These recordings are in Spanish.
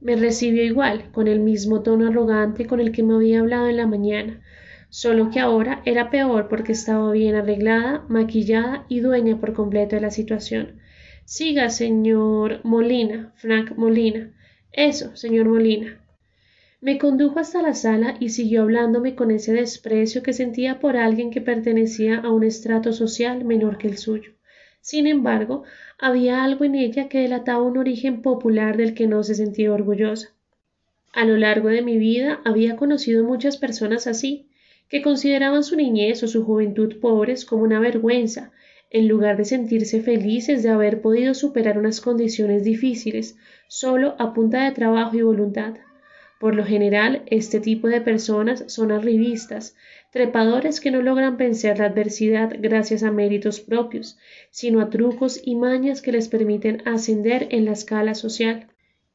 Me recibió igual, con el mismo tono arrogante con el que me había hablado en la mañana, solo que ahora era peor porque estaba bien arreglada, maquillada y dueña por completo de la situación. Siga, señor Molina, Frank Molina. Eso, señor Molina. Me condujo hasta la sala y siguió hablándome con ese desprecio que sentía por alguien que pertenecía a un estrato social menor que el suyo. Sin embargo, había algo en ella que delataba un origen popular del que no se sentía orgullosa. A lo largo de mi vida había conocido muchas personas así, que consideraban su niñez o su juventud pobres como una vergüenza, en lugar de sentirse felices de haber podido superar unas condiciones difíciles solo a punta de trabajo y voluntad. Por lo general, este tipo de personas son arribistas, trepadores que no logran vencer la adversidad gracias a méritos propios, sino a trucos y mañas que les permiten ascender en la escala social.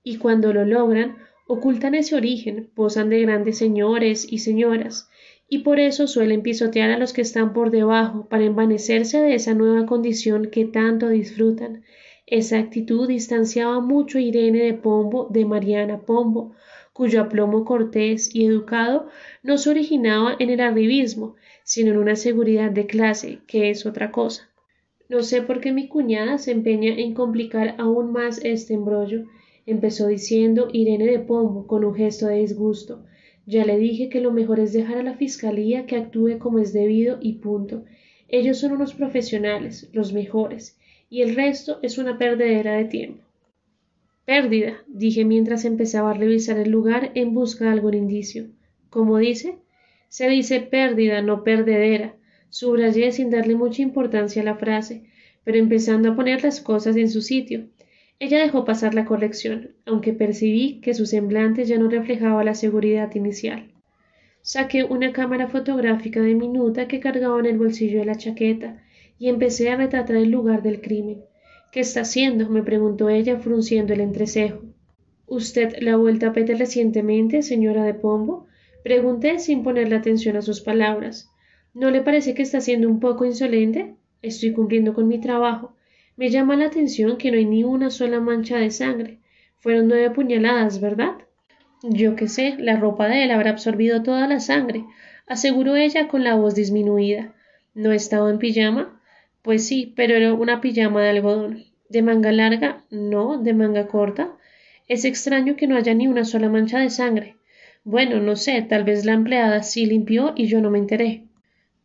Y cuando lo logran, ocultan ese origen, posan de grandes señores y señoras, y por eso suelen pisotear a los que están por debajo para envanecerse de esa nueva condición que tanto disfrutan. Esa actitud distanciaba mucho a Irene de Pombo de Mariana Pombo, cuyo aplomo cortés y educado no se originaba en el arribismo, sino en una seguridad de clase, que es otra cosa. No sé por qué mi cuñada se empeña en complicar aún más este embrollo, empezó diciendo Irene de Pombo con un gesto de disgusto. Ya le dije que lo mejor es dejar a la fiscalía que actúe como es debido y punto. Ellos son unos profesionales, los mejores, y el resto es una perdedera de tiempo. Pérdida, dije mientras empezaba a revisar el lugar en busca de algún indicio. ¿Cómo dice? Se dice pérdida, no perdedera. Subrayé sin darle mucha importancia a la frase, pero empezando a poner las cosas en su sitio. Ella dejó pasar la corrección, aunque percibí que su semblante ya no reflejaba la seguridad inicial. Saqué una cámara fotográfica de minuta que cargaba en el bolsillo de la chaqueta y empecé a retratar el lugar del crimen. ¿Qué está haciendo? me preguntó ella, frunciendo el entrecejo. ¿Usted la ha vuelto a pedir recientemente, señora de Pombo? Pregunté sin ponerle atención a sus palabras. ¿No le parece que está siendo un poco insolente? Estoy cumpliendo con mi trabajo. Me llama la atención que no hay ni una sola mancha de sangre. Fueron nueve puñaladas, ¿verdad? Yo qué sé, la ropa de él habrá absorbido toda la sangre, aseguró ella con la voz disminuida. ¿No estaba en pijama? Pues sí, pero era una pijama de algodón. ¿De manga larga? No, de manga corta. Es extraño que no haya ni una sola mancha de sangre. Bueno, no sé, tal vez la empleada sí limpió y yo no me enteré.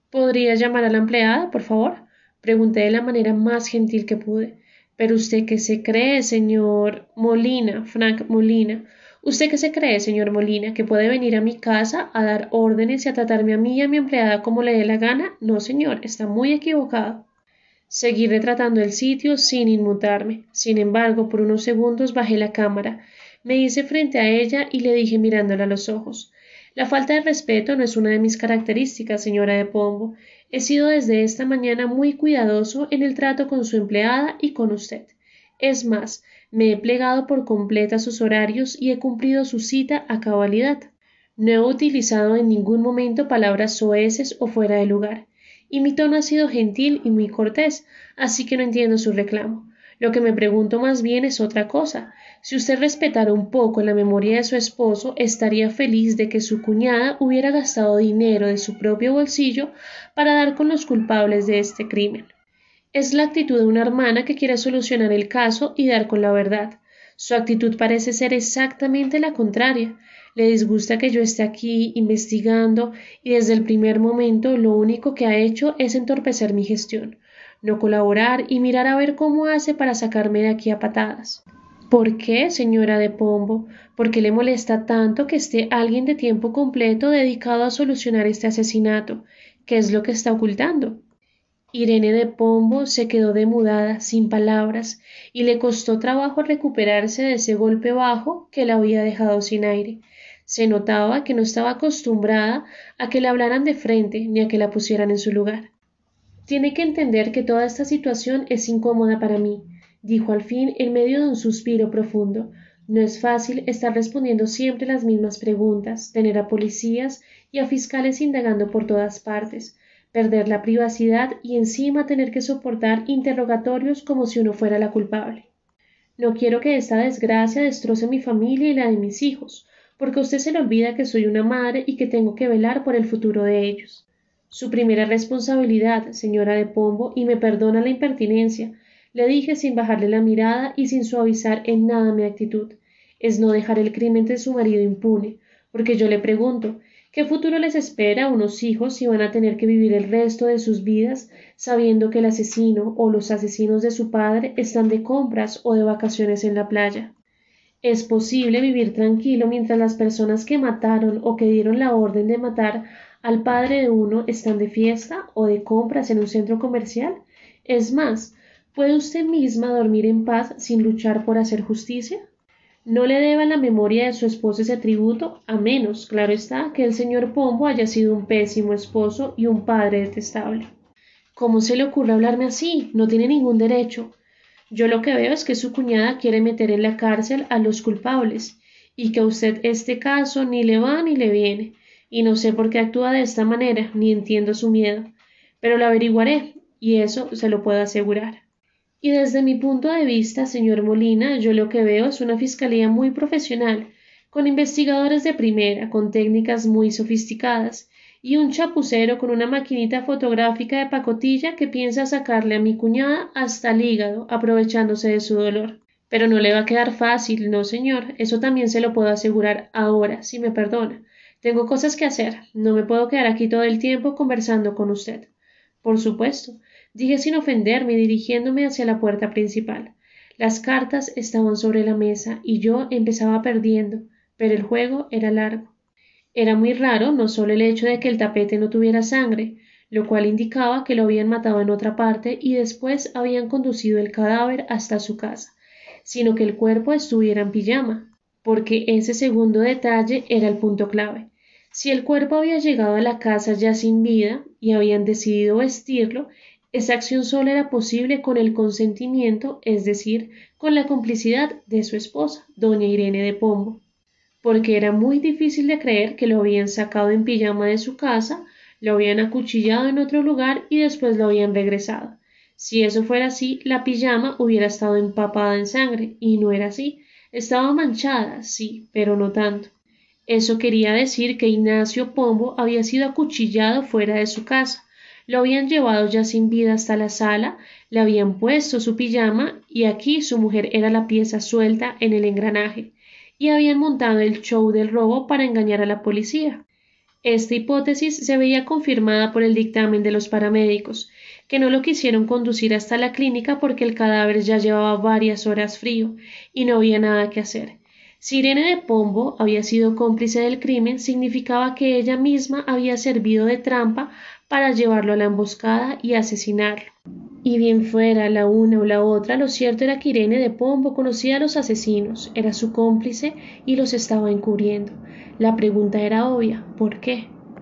¿Podría llamar a la empleada, por favor? Pregunté de la manera más gentil que pude. Pero usted qué se cree, señor Molina, Frank Molina. ¿Usted qué se cree, señor Molina, que puede venir a mi casa a dar órdenes y a tratarme a mí y a mi empleada como le dé la gana? No, señor, está muy equivocado. Seguí retratando el sitio sin inmutarme. Sin embargo, por unos segundos bajé la cámara, me hice frente a ella y le dije mirándola a los ojos La falta de respeto no es una de mis características, señora de Pombo. He sido desde esta mañana muy cuidadoso en el trato con su empleada y con usted. Es más, me he plegado por completa sus horarios y he cumplido su cita a cabalidad. No he utilizado en ningún momento palabras soeces o fuera de lugar y mi tono ha sido gentil y muy cortés, así que no entiendo su reclamo. Lo que me pregunto más bien es otra cosa. Si usted respetara un poco la memoria de su esposo, estaría feliz de que su cuñada hubiera gastado dinero de su propio bolsillo para dar con los culpables de este crimen. Es la actitud de una hermana que quiere solucionar el caso y dar con la verdad. Su actitud parece ser exactamente la contraria. Le disgusta que yo esté aquí investigando y desde el primer momento lo único que ha hecho es entorpecer mi gestión, no colaborar y mirar a ver cómo hace para sacarme de aquí a patadas. ¿Por qué, señora de Pombo? ¿Por qué le molesta tanto que esté alguien de tiempo completo dedicado a solucionar este asesinato? ¿Qué es lo que está ocultando? Irene de Pombo se quedó demudada, sin palabras, y le costó trabajo recuperarse de ese golpe bajo que la había dejado sin aire. Se notaba que no estaba acostumbrada a que le hablaran de frente ni a que la pusieran en su lugar. Tiene que entender que toda esta situación es incómoda para mí, dijo al fin en medio de un suspiro profundo. No es fácil estar respondiendo siempre las mismas preguntas, tener a policías y a fiscales indagando por todas partes, perder la privacidad y encima tener que soportar interrogatorios como si uno fuera la culpable. No quiero que esta desgracia destroce mi familia y la de mis hijos, porque usted se le olvida que soy una madre y que tengo que velar por el futuro de ellos. Su primera responsabilidad, señora de Pombo, y me perdona la impertinencia, le dije sin bajarle la mirada y sin suavizar en nada mi actitud, es no dejar el crimen de su marido impune, porque yo le pregunto, ¿qué futuro les espera a unos hijos si van a tener que vivir el resto de sus vidas sabiendo que el asesino o los asesinos de su padre están de compras o de vacaciones en la playa? ¿Es posible vivir tranquilo mientras las personas que mataron o que dieron la orden de matar al padre de uno están de fiesta o de compras en un centro comercial? Es más, ¿puede usted misma dormir en paz sin luchar por hacer justicia? No le deba la memoria de su esposo ese tributo, a menos, claro está, que el señor Pombo haya sido un pésimo esposo y un padre detestable. ¿Cómo se le ocurre hablarme así? No tiene ningún derecho. Yo lo que veo es que su cuñada quiere meter en la cárcel a los culpables, y que a usted este caso ni le va ni le viene, y no sé por qué actúa de esta manera, ni entiendo su miedo, pero lo averiguaré, y eso se lo puedo asegurar. Y desde mi punto de vista, señor Molina, yo lo que veo es una fiscalía muy profesional, con investigadores de primera, con técnicas muy sofisticadas, y un chapucero con una maquinita fotográfica de pacotilla que piensa sacarle a mi cuñada hasta el hígado, aprovechándose de su dolor. Pero no le va a quedar fácil, no, señor, eso también se lo puedo asegurar ahora, si me perdona. Tengo cosas que hacer. No me puedo quedar aquí todo el tiempo conversando con usted. Por supuesto, dije sin ofenderme dirigiéndome hacia la puerta principal. Las cartas estaban sobre la mesa y yo empezaba perdiendo, pero el juego era largo. Era muy raro no solo el hecho de que el tapete no tuviera sangre, lo cual indicaba que lo habían matado en otra parte y después habían conducido el cadáver hasta su casa, sino que el cuerpo estuviera en pijama, porque ese segundo detalle era el punto clave. Si el cuerpo había llegado a la casa ya sin vida y habían decidido vestirlo, esa acción solo era posible con el consentimiento, es decir, con la complicidad de su esposa, doña Irene de Pombo, porque era muy difícil de creer que lo habían sacado en pijama de su casa, lo habían acuchillado en otro lugar y después lo habían regresado. Si eso fuera así, la pijama hubiera estado empapada en sangre, y no era así. Estaba manchada, sí, pero no tanto. Eso quería decir que Ignacio Pombo había sido acuchillado fuera de su casa. Lo habían llevado ya sin vida hasta la sala, le habían puesto su pijama y aquí su mujer era la pieza suelta en el engranaje, y habían montado el show del robo para engañar a la policía. Esta hipótesis se veía confirmada por el dictamen de los paramédicos, que no lo quisieron conducir hasta la clínica porque el cadáver ya llevaba varias horas frío y no había nada que hacer. Si Irene de Pombo había sido cómplice del crimen, significaba que ella misma había servido de trampa para llevarlo a la emboscada y asesinarlo. Y bien fuera la una o la otra, lo cierto era que Irene de Pombo conocía a los asesinos, era su cómplice y los estaba encubriendo. La pregunta era obvia ¿por qué?